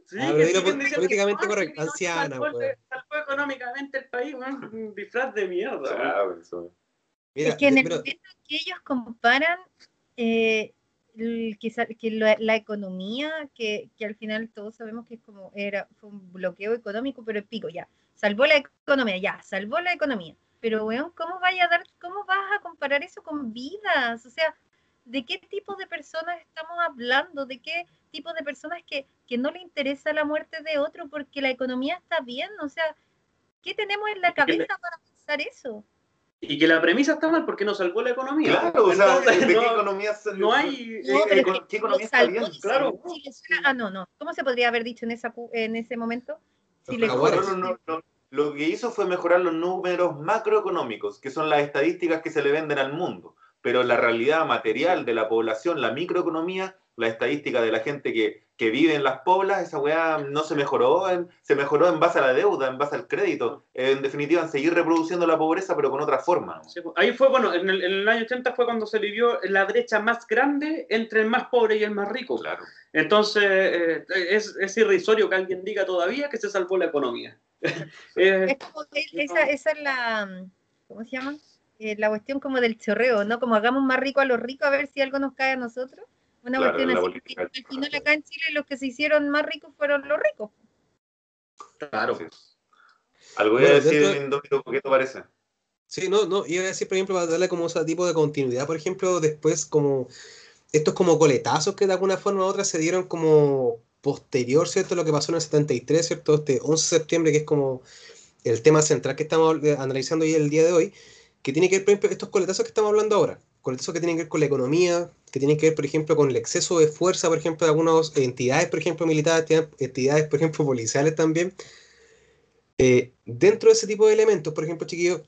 S5: Sí,
S2: Ah,
S5: que
S2: políticamente
S5: que,
S2: correcto,
S5: "Ah, que
S2: anciana,
S5: salvó,
S2: weón".
S5: salvó económicamente el país, weón, un disfraz de mierda.
S3: Ah.
S2: Mira,
S4: es que en el
S2: pero-
S4: momento que ellos comparan eh, el- que, la, la economía, que, que al final todos sabemos que es como era fue un bloqueo económico, pero el pico ya, salvó la economía, ya, salvó la economía. Pero weón, ¿cómo vaya a dar, cómo vas a comparar eso con vidas? O sea, ¿de qué tipo de personas estamos hablando? ¿De qué tipo de personas que, que no le interesa la muerte de otro porque la economía está bien? O sea, ¿qué tenemos en la cabeza para pensar eso?
S5: Y que la premisa está mal porque no salvó la economía.
S3: Claro, o sea, ¿de
S5: no-
S3: qué economía se-
S5: no hay-
S3: ¿Qué,
S4: No, pero es
S3: eco-
S4: que
S3: qué economía está bien?
S5: claro.
S4: ah, no, no. ¿Cómo se podría haber dicho en, esa, en ese momento? Si
S2: Los
S4: le
S2: jaguares.
S3: No, no, no, no. Lo que hizo fue mejorar los números macroeconómicos, que son las estadísticas que se le venden al mundo. Pero la realidad material de la población, la microeconomía, la estadística de la gente que, que vive en las poblas, esa weá no se mejoró, en- se mejoró en base a la deuda, en base al crédito. En definitiva, en seguir reproduciendo la pobreza, pero con otra forma.
S5: Sí, pues, Ahí fue, bueno, en el, en el año 80 fue cuando se vivió la brecha más grande entre el más pobre y el más rico.
S3: Claro.
S5: Entonces, eh, es, es irrisorio que alguien diga todavía que se salvó la economía. Eh,
S4: Es como que esa, esa es la, ¿cómo se llama? Eh, la cuestión como del chorreo, ¿no? Como hagamos más rico a los ricos a ver si algo nos cae a nosotros. Una
S3: Claro,
S4: cuestión así. Al final acá en Chile los que se hicieron más ricos fueron los ricos.
S5: claro.
S3: Algo voy a decir,
S2: dentro-
S3: Indómito, ¿qué te parece?
S2: Sí, no, no, iba a decir, por ejemplo, para darle como ese tipo de continuidad, por ejemplo, después como estos como coletazos que de alguna forma u otra se dieron como posterior, ¿cierto? Lo que pasó en el 73, ¿cierto? Este 11 de septiembre, que es como el tema central que estamos eh, analizando hoy el día de hoy, que tiene que ver, por ejemplo, estos coletazos que estamos hablando ahora, coletazos que tienen que ver con la economía, que tienen que ver, por ejemplo, con el exceso de fuerza, por ejemplo, de algunas entidades, por ejemplo, militares, entidades, por ejemplo, policiales también. Eh, dentro de ese tipo de elementos, por ejemplo, chiquillos,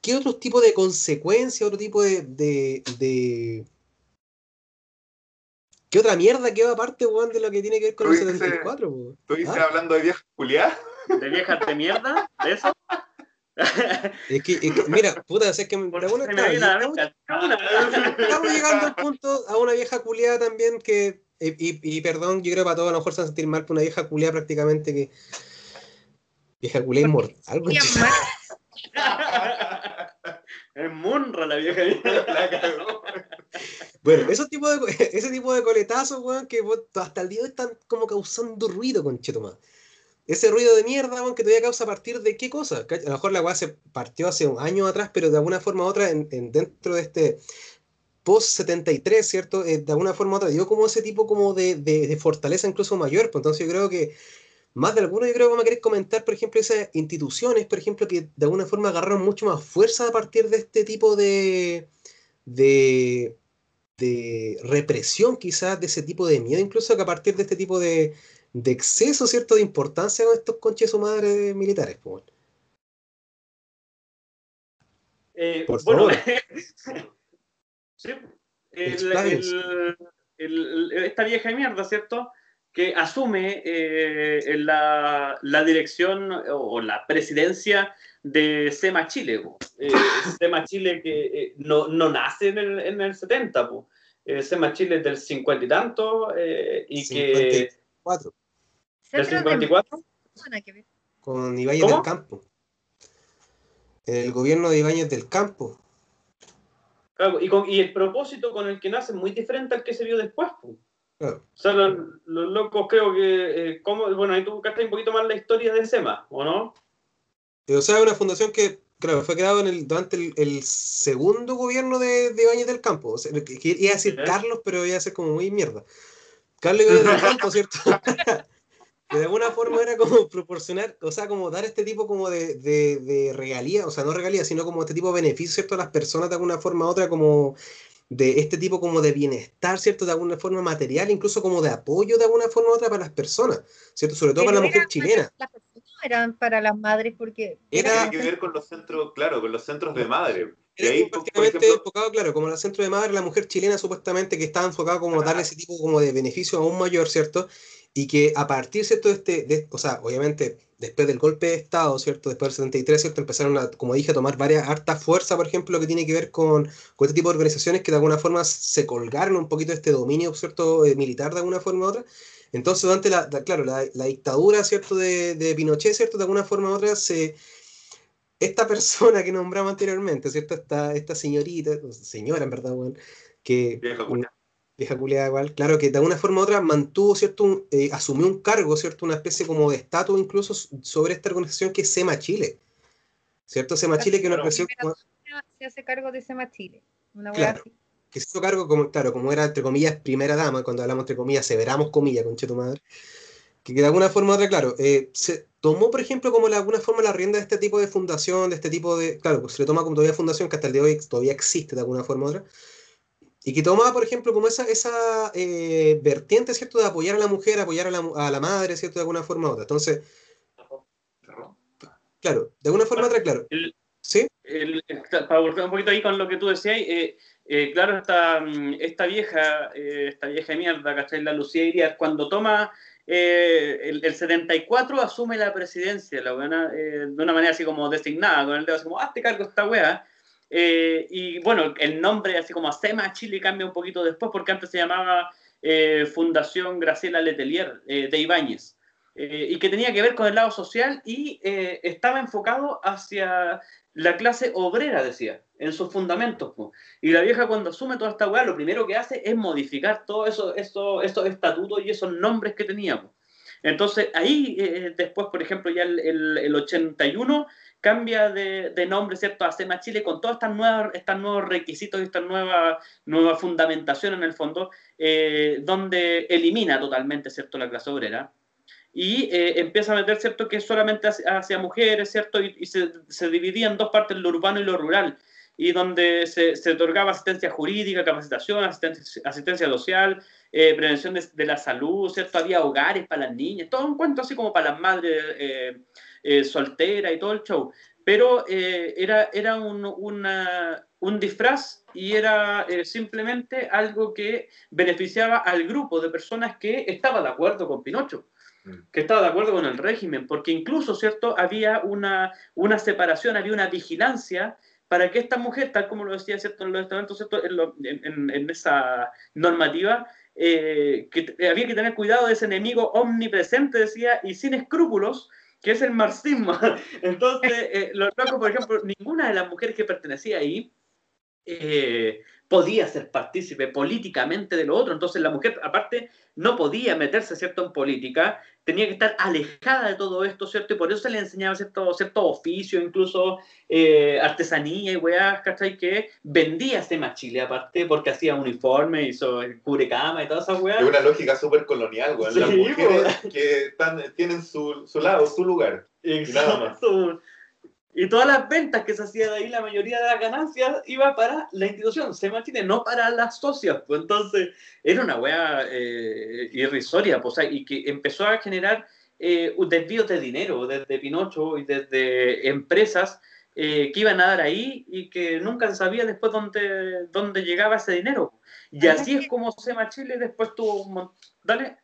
S2: ¿qué otros tipos de consecuencias, otro tipo de, de, de- ¿Qué otra mierda queda aparte, weón, de lo que tiene que ver con el
S3: Tú dices-
S2: 74, weón?
S3: ¿Tú dices
S2: ¿Ah?
S3: hablando de viejas culiadas?
S5: De viejas de mierda, de eso.
S2: Es que, es que, mira, puta, es que
S5: Por me la
S2: estamos,
S5: mente alguna.
S2: estamos llegando al punto a una vieja culiada también que, y, y- y perdón, yo creo que para todos a lo mejor se van a sentir mal, pero una vieja culiada prácticamente que, vieja culiada inmortal,
S5: Es munra la vieja.
S3: La cagó.
S2: Bueno, esos tipos de, ese tipo de coletazos, weón, que hasta el día de hoy están como causando ruido, conchetumá. Ese ruido de mierda, weón, que todavía causa a partir de qué cosa. A lo mejor la weá se partió hace un año atrás, pero de alguna forma u otra, en, en- dentro de este post 73, ¿cierto? Eh, de alguna forma u otra, dio como ese tipo como de, de- fortaleza incluso mayor. Pues entonces yo creo que más de alguno yo creo que vamos a querer comentar, por ejemplo, esas instituciones, por ejemplo, que de alguna forma agarraron mucho más fuerza a partir de este tipo de, de, de represión, quizás, de ese tipo de miedo, incluso que a partir de este tipo de, de exceso, ¿cierto?, de importancia con estos conches o madres militares. pues.
S5: Eh,
S2: Por
S5: bueno,
S2: favor.
S5: sí, el-
S2: Expláyense.
S5: el- el- esta vieja mierda, ¿cierto? Que asume eh, la, la dirección o la presidencia de SEMA Chile. po. Eh, SEMA Chile que no, no nace en el, en el 70, po. SEMA Chile es del 50 y tanto, y que...
S2: 54,
S5: ¿Del
S4: Centro de
S5: 54?
S4: Mendoza, nada que ver.
S2: con Ibáñez
S5: ¿Cómo?
S2: del Campo. El gobierno de Ibáñez del Campo.
S5: Claro, y, con- y el propósito con el que nace es muy diferente al que se vio después. po.
S2: Claro.
S5: O sea, los, los locos creo que... eh, ¿cómo? Bueno, ahí tú buscaste un poquito más la historia de SEMA, ¿o no?
S2: Eh, O sea, es una fundación que, claro, fue creada en el, durante el, el segundo gobierno de, de Ibáñez del Campo. O sea, iba a decir. Carlos, pero iba a ser como muy mierda. Carlos Ibáñez del Campo, ¿cierto? que de alguna forma era como proporcionar, o sea, como dar este tipo como de, de, de regalía, o sea, no regalía, sino como este tipo de beneficio, ¿cierto? A las personas de alguna forma u otra, como de este tipo como de bienestar, ¿cierto? De alguna forma material, incluso como de apoyo de alguna forma u otra para las personas, ¿cierto? Sobre todo para la mujer
S4: eran
S2: chilena.
S4: para las personas, eran para las madres porque
S2: Era-
S3: que ver con los centros, claro, con los centros de madre. Y
S2: Era
S3: ahí,
S2: prácticamente
S3: ejemplo,
S2: enfocado, claro, como en el centro de madre, la mujer chilena supuestamente que estaba enfocado como a darle ese tipo como de beneficio aún mayor, ¿cierto? Y que a partir, ¿cierto? De este, de- o sea, obviamente, después del golpe de Estado, ¿cierto? Después del 73, ¿cierto? Empezaron a, como dije, a tomar varias harta fuerza, por ejemplo, que tiene que ver con, con este tipo de organizaciones que de alguna forma se colgaron un poquito de este dominio, ¿cierto? Eh, militar de alguna forma u otra. Entonces, durante la, la- claro, la, la dictadura, ¿cierto? De, de Pinochet, ¿cierto? De alguna forma u otra se esta persona que nombramos anteriormente, ¿cierto? Esta, esta señorita, señora en verdad, weón, que
S3: Vieja
S2: una
S3: culiá.
S2: Vieja culiada igual, claro, que de alguna forma u otra mantuvo, ¿cierto? Un- eh, asumió un cargo, ¿cierto? Una especie como de estatus incluso sobre esta organización que es SEMA Chile, ¿cierto? SEMA Chile que es una
S5: Claro.
S2: organización como-
S4: se hace cargo de SEMA Chile. Una
S2: Claro.
S4: así.
S2: que se hizo cargo, como, claro, como era, entre comillas, primera dama, cuando hablamos entre comillas, severamos comillas, conche tu madre, que de alguna forma u otra, claro, eh, se tomó, por ejemplo, como de alguna forma la rienda de este tipo de fundación, de este tipo de, claro, pues se le toma como todavía fundación, que hasta el día de hoy todavía existe de alguna forma u otra, y que tomaba, por ejemplo, como esa, esa eh, vertiente, ¿cierto?, de apoyar a la mujer, apoyar a la, a la madre, ¿cierto?, de alguna forma u otra. Entonces, claro, de alguna forma u otra, claro.
S5: El-
S2: ¿Sí?
S5: el- para volver un poquito ahí con lo que tú decías, eh, eh, claro, esta, mm, esta vieja, eh, esta vieja mierda, ¿cachai? La Lucía Iriar, cuando toma eh, el, el 74, asume la presidencia, la buena, eh, de una manera así como designada, con el dedo así como, hazte cargo esta wea. Eh, y bueno, el nombre así como SEMA Chile cambia un poquito después, porque antes se llamaba eh, Fundación Graciela Letelier eh, de Ibáñez. eh, y que tenía que ver con el lado social y eh, estaba enfocado hacia la clase obrera, decía, en sus fundamentos. po. Y la vieja cuando asume toda esta weá, lo primero que hace es modificar todos eso, eso, esos estatutos y esos nombres que tenía. Entonces ahí eh, después, por ejemplo, ya el, el- el 81 cambia de, de nombre, ¿cierto?, a SEMA Chile con todos estos nuevos, estos nuevos requisitos y esta nueva, nueva fundamentación en el fondo, eh, donde elimina totalmente, ¿cierto?, la clase obrera y eh, empieza a meter, ¿cierto?, que es solamente hacia, hacia mujeres, ¿cierto?, y, y se, se dividía en dos partes, lo urbano y lo rural, y donde se, se otorgaba asistencia jurídica, capacitación, asistencia, asistencia social, eh, prevención de, de la salud, ¿cierto?, había hogares para las niñas, todo un cuento así como para las madres eh, solteras y todo el show. Pero eh, era, era un, una- un disfraz y era eh, simplemente algo que beneficiaba al grupo de personas que estaba de acuerdo con Pinocho que estaba de acuerdo con el régimen, porque incluso, ¿cierto?, había una, una separación, había una vigilancia para que esta mujer, tal como lo decía, ¿cierto?, en los estamentos, ¿cierto?, en, lo- en- en- en esa normativa, eh, que había que tener cuidado de ese enemigo omnipresente, decía, y sin escrúpulos, que es el marxismo. Entonces, eh, los locos, por ejemplo, ninguna de las mujeres que pertenecía ahí eh, podía ser partícipe políticamente de lo otro. Entonces la mujer, aparte, no podía meterse, ¿cierto?, en política, tenía que estar alejada de todo esto, ¿cierto? Y por eso se le enseñaba cierto, cierto oficio, incluso eh, artesanía y weas, ¿cachai? Que vendía Sema Chile, aparte, porque hacía uniforme, hizo cubrecama y todas esas weas.
S3: Es una lógica súper colonial, güey. Las mujeres que están, tienen su, su lado, su lugar. nada más.
S5: Y todas las ventas que se hacían de ahí, la mayoría de las ganancias iba para la institución, SEMA Chile, no para las socias. Pues entonces era una wea eh, irrisoria, pues, o sea, y que empezó a generar eh, un desvío de dinero desde Pinocho y desde empresas eh, que iban a dar ahí y que nunca se sabía después dónde, dónde llegaba ese dinero. Y así es como SEMA Chile después tuvo un mon- Dale.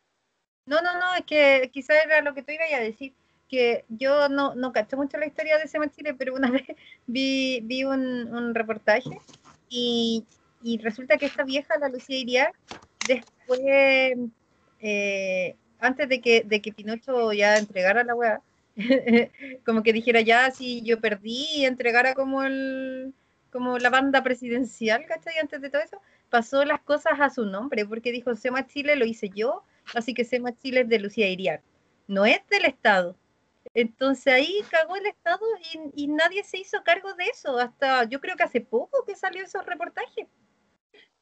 S4: No, no, no, es que quizás era lo que tú ibas a decir, que yo no, no cacho mucho la historia de SEMA Chile, pero una vez vi, vi un, un reportaje y y resulta que esta vieja, la Lucía Iriar, después, eh, antes de que, de que Pinocho ya entregara la weá, como que dijera ya, si yo perdí y entregara como el como la banda presidencial, ¿cachai? Antes de todo eso, pasó las cosas a su nombre, porque dijo, Sema Chile lo hice yo, así que Sema Chile es de Lucía Iriar, no es del Estado. Entonces ahí cagó el Estado y, y, nadie se hizo cargo de eso, hasta yo creo que hace poco que salió esos reportajes.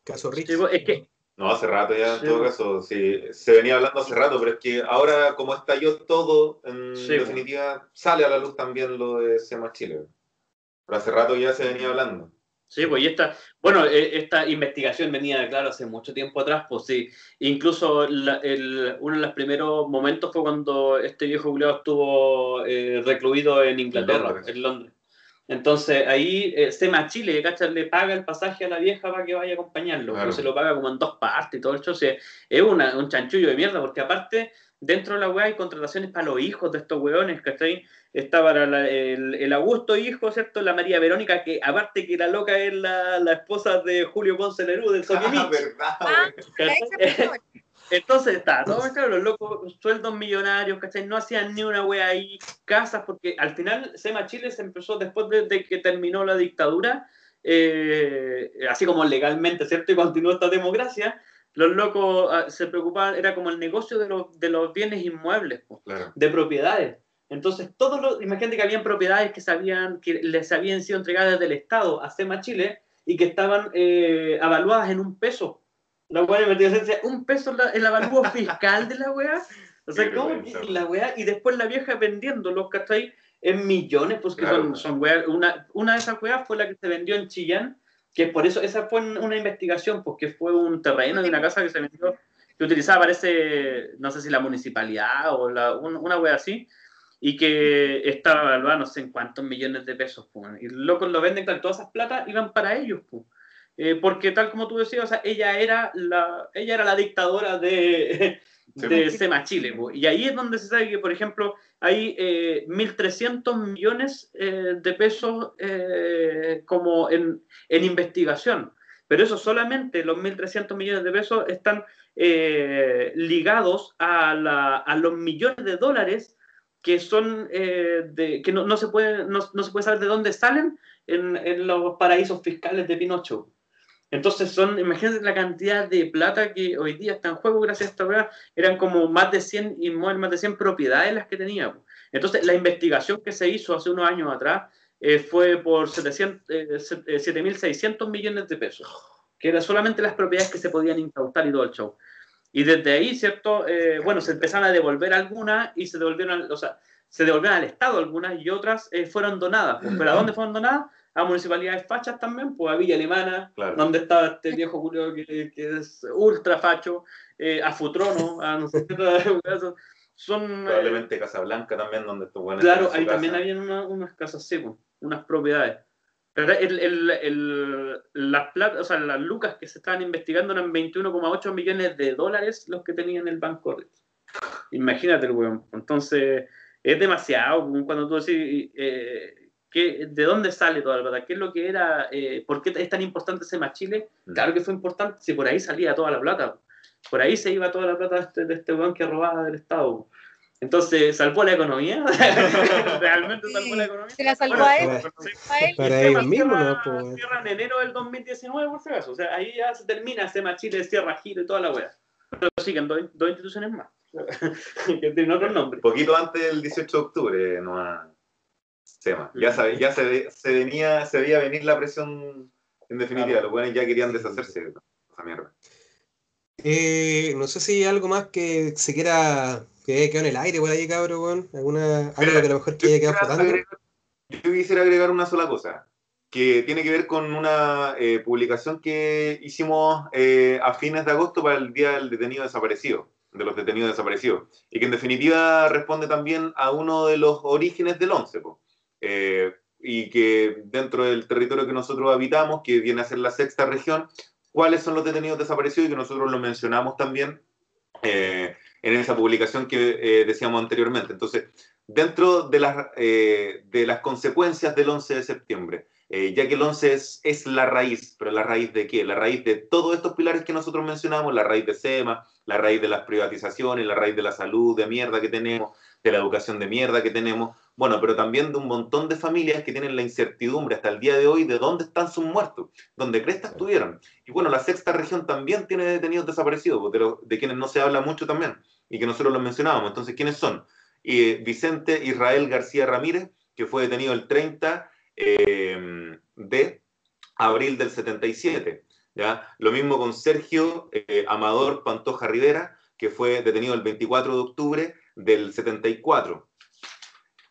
S2: Caso Rich.
S5: es que
S3: No, hace rato ya, en todo caso, sí, se venía hablando hace rato, pero es que ahora como estalló todo, en
S5: Sí,
S3: definitiva, sale a la luz también lo de SEMA Chile. Pero hace rato ya se venía hablando.
S5: Sí, pues y esta, bueno, eh, esta investigación venía, claro, hace mucho tiempo atrás, pues sí. Incluso la- el- uno de los primeros momentos fue cuando este viejo Julio estuvo eh, recluido en Inglaterra,
S3: Londres.
S5: en Londres. Entonces ahí eh, Sema Chile, ¿cachai? Le paga el pasaje a la vieja para que vaya a acompañarlo,
S3: Claro.
S5: pero se lo paga como en dos partes y todo el show. o sea, es una- un chanchullo de mierda, porque aparte, dentro de la weá hay contrataciones para los hijos de estos weones, ¿cachai? Está para la- el, el Augusto hijo, ¿cierto? La María Verónica, que aparte que la loca es la, la esposa de Julio Ponce Lerú, del Soquimich.
S4: Ah, persona.
S5: Entonces está, todo claro, los locos, sueldos millonarios, ¿cachai? No hacían ni una wea ahí, casas, porque al final Sema Chile se empezó después de, de que terminó la dictadura, eh, así como legalmente, ¿cierto? Y continuó esta democracia, los locos ah, se preocupaban, era como el negocio de los, de los bienes inmuebles,
S3: Claro.
S5: de propiedades. Entonces, todos los, imagínate que habían propiedades que, sabían, que les habían sido entregadas del Estado a SEMA Chile y que estaban eh, avaluadas en un peso. La weá decía, un peso la- el avalúo fiscal de la weá. O sea, ¿cómo la weá? Y después la vieja vendiendo los ¿cachai? En millones, pues que
S3: Claro.
S5: son, son weá. Una, una de esas weas fue la que se vendió en Chillán, que por eso, esa fue una investigación, porque fue un terreno de una casa que se vendió, que utilizaba, parece, no sé si la municipalidad o la, un- una wea así, y que estaba evaluada no sé en cuántos millones de pesos. pues. Y lo venden, claro, todas esas platas iban para ellos. pues. Eh, porque tal como tú decías, o sea, ella era la, ella era la dictadora de,
S3: Sí,
S5: de
S3: pues.
S5: Sema Chile. pues. Y ahí es donde se sabe que, por ejemplo, hay eh, 1.300 millones eh, de pesos eh, como en, en investigación. Pero eso solamente, los 1.300 millones de pesos están eh, ligados a, la- a los millones de dólares que son de, que no, no se puede, no, no se puede saber de dónde salen en, en los paraísos fiscales de Pinocho. Entonces son, imagínense la cantidad de plata que hoy día está en juego gracias a esta weá, eran como más de 100 inmuebles, más de 100 propiedades las que tenía. po. Entonces la investigación que se hizo hace unos años atrás eh, fue por 700, eh, eh, 7.600 millones de pesos, que eran solamente las propiedades que se podían incautar y todo el show. Y desde ahí, ¿cierto? Eh, bueno, se empezaron a devolver algunas y se devolvieron, o sea, se devolvieron al Estado algunas y otras fueron donadas. ¿Pero a dónde fueron donadas? A municipalidades fachas también, pues a Villa Alemana,
S3: Claro.
S5: donde estaba este viejo Julio que, que es ultra facho, eh, a Futrono, a no sé qué son... eh,
S3: Probablemente Casablanca también, donde estos buenos
S5: Claro, ahí también
S3: casa.
S5: habían una- unas casas, sí, pues, unas propiedades. Pero el, el, el- las plata, o sea, las lucas que se estaban investigando eran 21,8 millones de dólares los que tenían el banco. Ritz. Imagínate el weón. Entonces, es demasiado pues, cuando tú decís, eh, ¿qué- ¿de dónde sale toda la plata? ¿Qué es lo que era? eh, ¿Por qué es tan importante ese Chile?
S3: Mm.
S5: Claro que fue importante, si por ahí salía toda la plata. Por ahí se iba toda la plata de este, de este weón que robaba del Estado. Entonces, ¿salvó la economía? ¿Realmente salvó la economía?
S4: Se la salvó
S5: Bueno,
S4: a él,
S5: sí.
S4: a él.
S2: Para ellos mismos,
S5: cierra-
S2: ¿no? Pues,
S5: cierra en enero del 2019, por si acaso. O sea, ahí ya se termina Sema Chile, Sierra Giro y toda la wea. Pero siguen dos, dos instituciones más. que tienen otros nombres.
S3: Poquito antes del 18 de octubre, no a Sema. Ya, sabe, ya se, se, venía, se veía venir la presión en definitiva. Los buenos ya querían deshacerse de esa mierda.
S2: Eh, no sé si hay algo más que se quiera que haya quedado en el aire por ahí, cabrón, weón. Alguna, algo que a lo mejor que haya quedado
S3: quisiera
S2: flotando.
S3: agregar- Yo quisiera agregar una sola cosa, que tiene que ver con una eh, publicación que hicimos eh, a fines de agosto para el Día del Detenido Desaparecido, de los detenidos desaparecidos, y que en definitiva responde también a uno de los orígenes del 11, po. Eh, y que dentro del territorio que nosotros habitamos, que viene a ser la sexta región, cuáles son los detenidos desaparecidos y que nosotros lo mencionamos también eh, en esa publicación que eh, decíamos anteriormente. Entonces, dentro de las, eh, de las consecuencias del 11 de septiembre, eh, ya que el 11 es, es, la raíz, pero la raíz de qué? La raíz de todos estos pilares que nosotros mencionamos, la raíz de SEMA, la raíz de las privatizaciones, la raíz de la salud de mierda que tenemos, de la educación de mierda que tenemos, bueno, pero también de un montón de familias que tienen la incertidumbre hasta el día de hoy de dónde están sus muertos, dónde crestas estuvieron. Y bueno, la sexta región también tiene detenidos desaparecidos, de, de quienes no se habla mucho también, y que nosotros los mencionábamos. Entonces, ¿quiénes son? Eh, Vicente Israel García Ramírez, que fue detenido el 30 eh, de abril del 77. ¿ya? Lo mismo con Sergio eh, Amador Pantoja Rivera, que fue detenido el 24 de octubre del 74.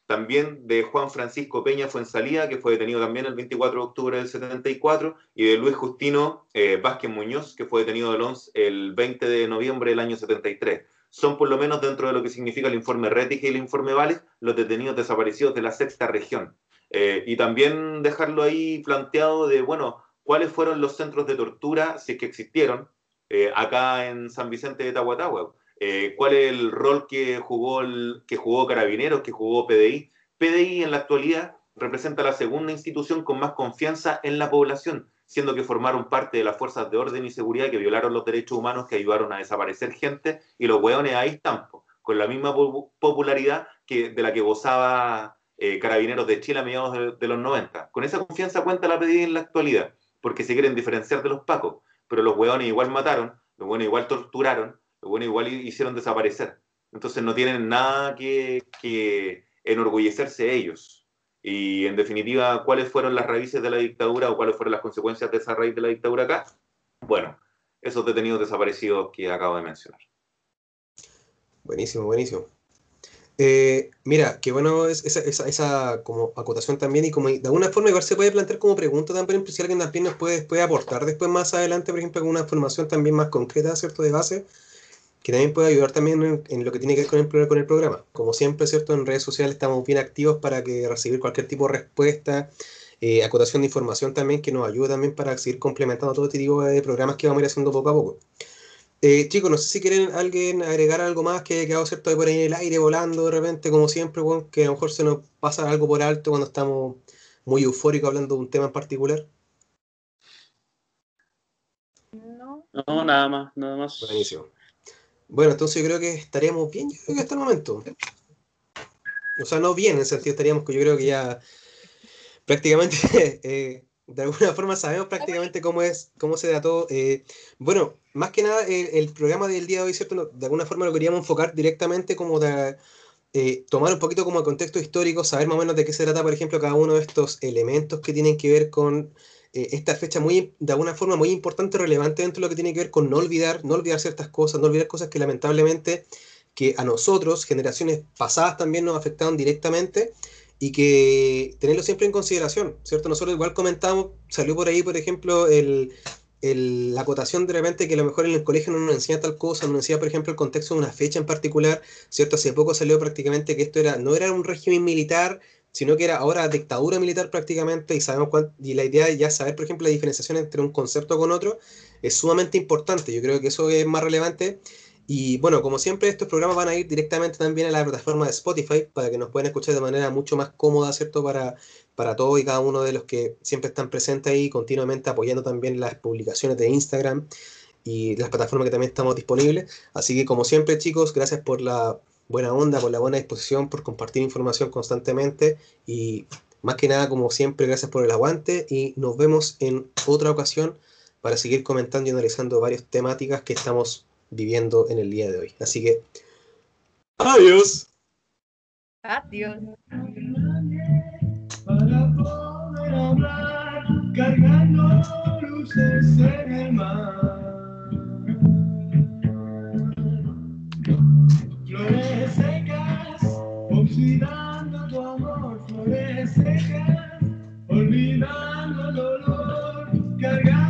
S3: También de Juan Francisco Peña Fuensalía, que fue detenido también el 24 de octubre del 74, y de Luis Justino eh, Vázquez Muñoz, que fue detenido el, 11, el 20 de noviembre del año 73 son por lo menos dentro de lo que significa el informe Retic y el informe Vales, los detenidos desaparecidos de la sexta región. Eh, y también dejarlo ahí planteado de, bueno, cuáles fueron los centros de tortura, si es que existieron, eh, acá en San Vicente de Tahuatahua. Eh, cuál es el rol que jugó, el, que jugó Carabineros, que jugó PDI. PDI en la actualidad representa la segunda institución con más confianza en la población, siendo que formaron parte de las fuerzas de orden y seguridad que violaron los derechos humanos, que ayudaron a desaparecer gente, y los hueones ahí están, con la misma popularidad que, de la que gozaba eh, Carabineros de Chile a mediados de, los 90. Con esa confianza cuenta la pedida en la actualidad, porque se quieren diferenciar de los pacos, pero los hueones igual mataron, los hueones igual torturaron, hueones igual hicieron desaparecer. Entonces no tienen nada que, que enorgullecerse ellos. Y en definitiva, ¿cuáles fueron las raíces de la dictadura o cuáles fueron las consecuencias de esa raíz de la dictadura acá? Bueno, esos detenidos desaparecidos que acabo de mencionar.
S2: Buenísimo, buenísimo. Eh, mira, qué bueno es esa, esa, esa, como acotación también y como de alguna forma igual se puede plantear como pregunta también, si alguien también nos puede, puede aportar después más adelante, por ejemplo, alguna información también más concreta, ¿cierto? De base, que también puede ayudar también en, lo que tiene que ver con el, con el programa. Como siempre, ¿cierto? En redes sociales estamos bien activos para que recibir cualquier tipo de respuesta, eh, acotación de información también que nos ayuda también para seguir complementando todo este tipo de programas que vamos a ir haciendo poco a poco. Eh, chicos, no sé si quieren alguien agregar algo más que ha quedado cierto por ahí en el aire volando de repente, como siempre, bueno, que a lo mejor se nos pasa algo por alto cuando estamos muy eufóricos hablando de un tema en particular.
S5: No, no nada más, nada más.
S2: Buenísimo. Bueno, entonces yo creo que estaríamos bien, hasta el momento. O sea, no bien, en el sentido estaríamos que yo creo que ya prácticamente, eh, de alguna forma sabemos prácticamente cómo es, cómo se da todo. Eh, bueno, más que nada, el, programa del día de hoy, ¿cierto? De alguna forma lo queríamos enfocar directamente como de eh, tomar un poquito como el contexto histórico, saber más o menos de qué se trata, por ejemplo, cada uno de estos elementos que tienen que ver con eh, esta fecha muy, de alguna forma muy importante, relevante dentro de lo que tiene que ver con no olvidar, no olvidar ciertas cosas, no olvidar cosas que lamentablemente que a nosotros, generaciones pasadas también nos afectaron directamente y que tenerlo siempre en consideración, ¿cierto? Nosotros igual comentamos, salió por ahí, por ejemplo, el, la acotación de repente que a lo mejor en el colegio no nos enseña tal cosa, no nos enseña, por ejemplo, el contexto de una fecha en particular, ¿cierto? Hace poco salió prácticamente que esto era, no era un régimen militar, sino que era ahora dictadura militar prácticamente y sabemos y la idea de ya saber, por ejemplo, la diferenciación entre un concepto con otro es sumamente importante. Yo creo que eso es más relevante. Y bueno, como siempre, estos programas van a ir directamente también a la plataforma de Spotify para que nos puedan escuchar de manera mucho más cómoda, ¿cierto? Para, para todos y cada uno de los que siempre están presentes ahí, continuamente apoyando también las publicaciones de Instagram y las plataformas que también estamos disponibles. Así que como siempre, chicos, gracias por la buena onda, por la buena disposición, por compartir información constantemente y más que nada, como siempre, gracias por el aguante y nos vemos en otra ocasión para seguir comentando y analizando varias temáticas que estamos viviendo en el día de hoy. Así que, adiós.
S4: Adiós.
S1: Para poder hablar, cargando luces en el mar. Flores secas, oxidando tu amor. Flores secas, olvidando el dolor. Cargando